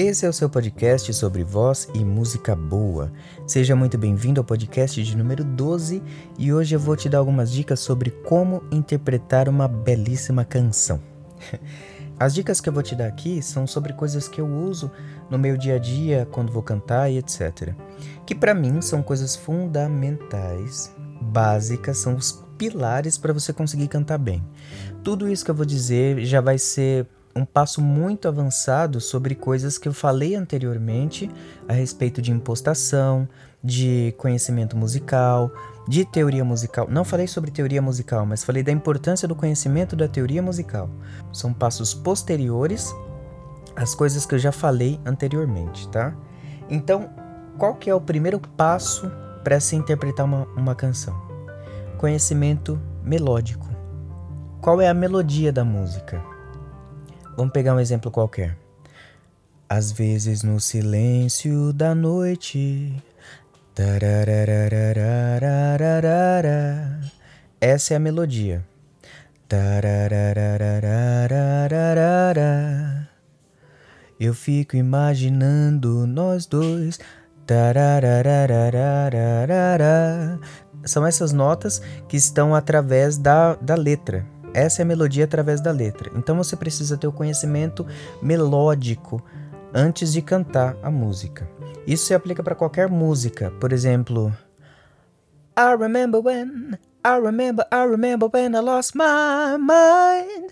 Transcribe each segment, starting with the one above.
Esse é o seu podcast sobre voz e música boa. Seja muito bem-vindo ao podcast de número 12 e hoje eu vou te dar algumas dicas sobre como interpretar uma belíssima canção. As dicas que eu vou te dar aqui são sobre coisas que eu uso no meu dia a dia, quando vou cantar e etc. Que para mim são coisas fundamentais, básicas, são os pilares para você conseguir cantar bem. Tudo isso que eu vou dizer já vai ser um passo muito avançado sobre coisas que eu falei anteriormente a respeito de impostação, de conhecimento musical, de teoria musical. Não falei sobre teoria musical, mas falei da importância do conhecimento da teoria musical. São passos posteriores às coisas que eu já falei anteriormente, tá? Então, qual que é o primeiro passo para se interpretar uma, uma canção? Conhecimento melódico. Qual é a melodia da música? Vamos pegar um exemplo qualquer. Às vezes no silêncio da noite. Essa é a melodia. Eu fico imaginando nós dois. São essas notas que estão através da, da letra. Essa é a melodia através da letra. Então você precisa ter o conhecimento melódico antes de cantar a música. Isso se aplica para qualquer música. Por exemplo, I remember when, I remember, I remember when I lost my mind.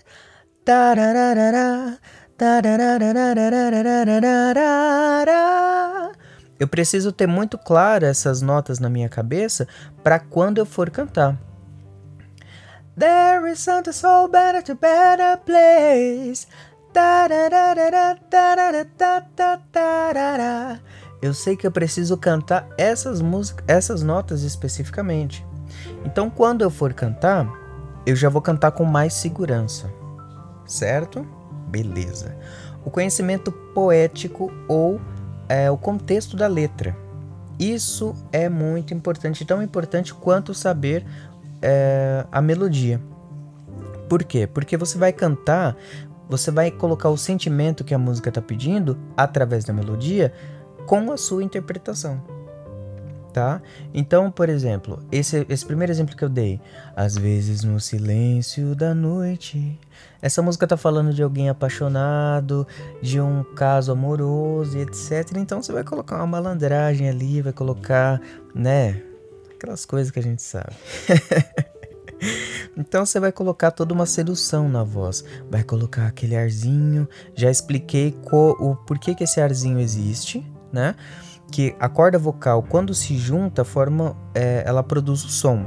Eu preciso ter muito claro essas notas na minha cabeça para quando eu for cantar. There is something so better to better place. Eu sei que eu preciso cantar essas músicas, essas notas especificamente. Então, quando eu for cantar, eu já vou cantar com mais segurança. Certo? Beleza. O conhecimento poético ou é, o contexto da letra. Isso é muito importante, tão importante quanto saber é, a melodia. Por quê? Porque você vai cantar, você vai colocar o sentimento que a música está pedindo através da melodia com a sua interpretação. Tá? Então, por exemplo, esse, esse primeiro exemplo que eu dei, às vezes no silêncio da noite, essa música tá falando de alguém apaixonado, de um caso amoroso etc. Então você vai colocar uma malandragem ali, vai colocar, né, Aquelas coisas que a gente sabe. então você vai colocar toda uma sedução na voz. Vai colocar aquele arzinho. Já expliquei o porquê que esse arzinho existe, né? Que a corda vocal, quando se junta, forma, é, ela produz o som.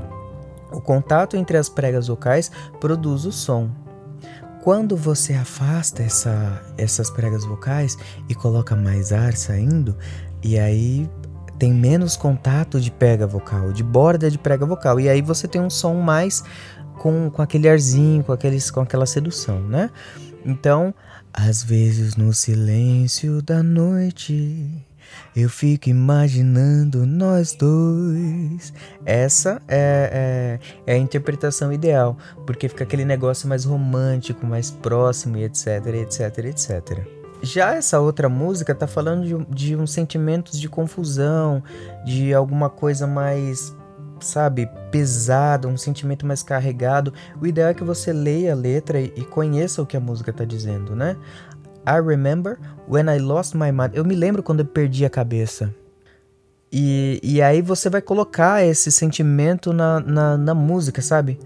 O contato entre as pregas vocais produz o som. Quando você afasta essa, essas pregas vocais e coloca mais ar saindo, e aí tem menos contato de prega vocal, de borda de prega vocal. E aí você tem um som mais com, com aquele arzinho, com, aqueles, com aquela sedução, né? Então, às vezes no silêncio da noite, eu fico imaginando nós dois. Essa é, é, é, a interpretação ideal, porque fica aquele negócio mais romântico, mais próximo e etc, etc, etc. Já essa outra música tá falando de, de uns sentimentos de confusão, de alguma coisa mais, sabe, pesada, um sentimento mais carregado. O ideal é que você leia a letra e, e conheça o que a música tá dizendo, né? I remember when I lost my mind. Eu me lembro quando eu perdi a cabeça. E, e aí você vai colocar esse sentimento na, na, na música, sabe?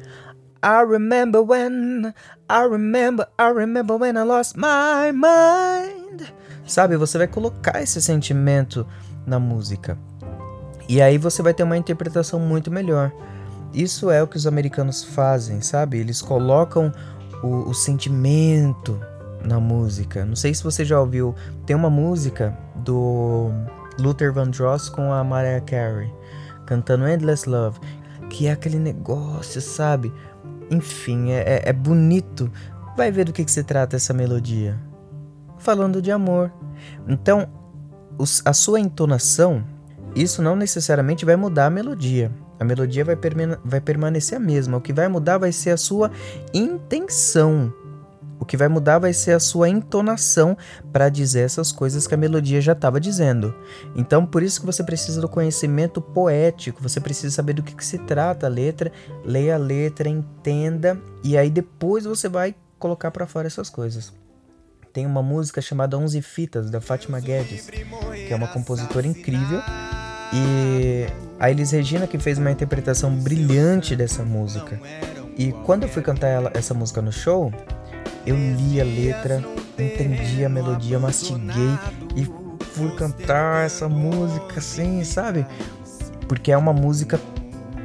I remember when, I remember, I remember when I lost my mind. Sabe, você vai colocar esse sentimento na música. E aí você vai ter uma interpretação muito melhor. Isso é o que os americanos fazem, sabe? Eles colocam o, o sentimento na música. Não sei se você já ouviu, tem uma música do Luther Vandross com a Mariah Carey cantando Endless Love, que é aquele negócio, sabe? Enfim, é, é, é bonito. Vai ver do que, que se trata essa melodia. Falando de amor. Então, os, a sua entonação, isso não necessariamente vai mudar a melodia. A melodia vai, vai permanecer a mesma. O que vai mudar vai ser a sua intenção. O que vai mudar vai ser a sua entonação para dizer essas coisas que a melodia já estava dizendo. Então, por isso que você precisa do conhecimento poético, você precisa saber do que, que se trata a letra, leia a letra, entenda e aí depois você vai colocar para fora essas coisas. Tem uma música chamada Onze Fitas da Fátima Guedes, que é uma compositora incrível e a Elis Regina que fez uma interpretação brilhante dessa música. E quando eu fui cantar ela, essa música no show, eu li a letra, entendi a melodia, mastiguei e fui cantar essa música assim, sabe? Porque é uma música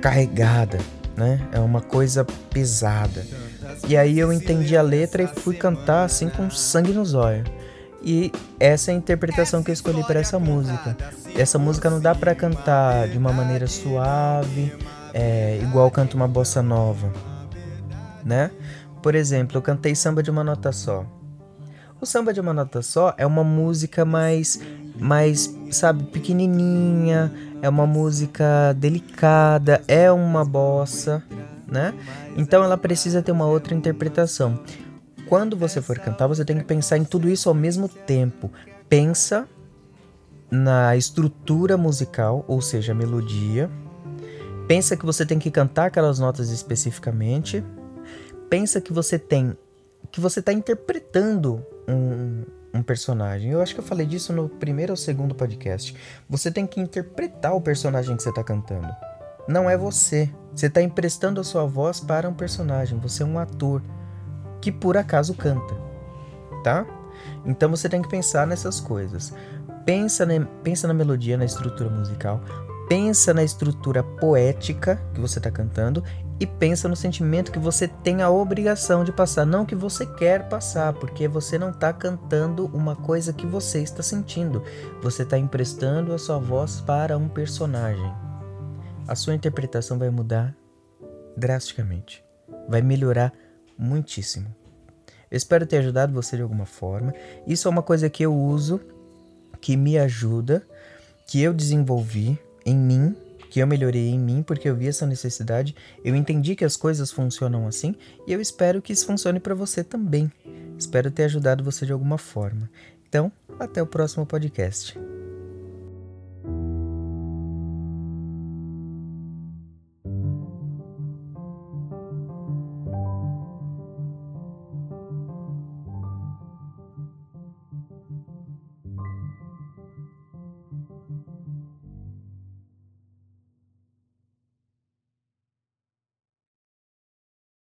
carregada, né? É uma coisa pesada. E aí eu entendi a letra e fui cantar assim com sangue nos olhos. E essa é a interpretação que eu escolhi para essa música. Essa música não dá para cantar de uma maneira suave, é, igual canto uma bossa nova né? Por exemplo, eu cantei samba de uma nota só. O samba de uma nota só é uma música mais, mais, sabe, pequenininha, é uma música delicada, é uma bossa, né? Então ela precisa ter uma outra interpretação. Quando você for cantar, você tem que pensar em tudo isso ao mesmo tempo. Pensa na estrutura musical, ou seja, a melodia. Pensa que você tem que cantar aquelas notas especificamente, pensa que você tem. que você está interpretando um, um personagem. Eu acho que eu falei disso no primeiro ou segundo podcast. Você tem que interpretar o personagem que você está cantando. Não é você. Você está emprestando a sua voz para um personagem. Você é um ator que por acaso canta, tá? Então você tem que pensar nessas coisas. Pensa, ne, pensa na melodia, na estrutura musical. Pensa na estrutura poética que você está cantando e pensa no sentimento que você tem a obrigação de passar, não que você quer passar, porque você não está cantando uma coisa que você está sentindo, você está emprestando a sua voz para um personagem. A sua interpretação vai mudar drasticamente, vai melhorar muitíssimo. Eu espero ter ajudado você de alguma forma. Isso é uma coisa que eu uso, que me ajuda, que eu desenvolvi em mim que eu melhorei em mim porque eu vi essa necessidade, eu entendi que as coisas funcionam assim e eu espero que isso funcione para você também. Espero ter ajudado você de alguma forma. Então, até o próximo podcast.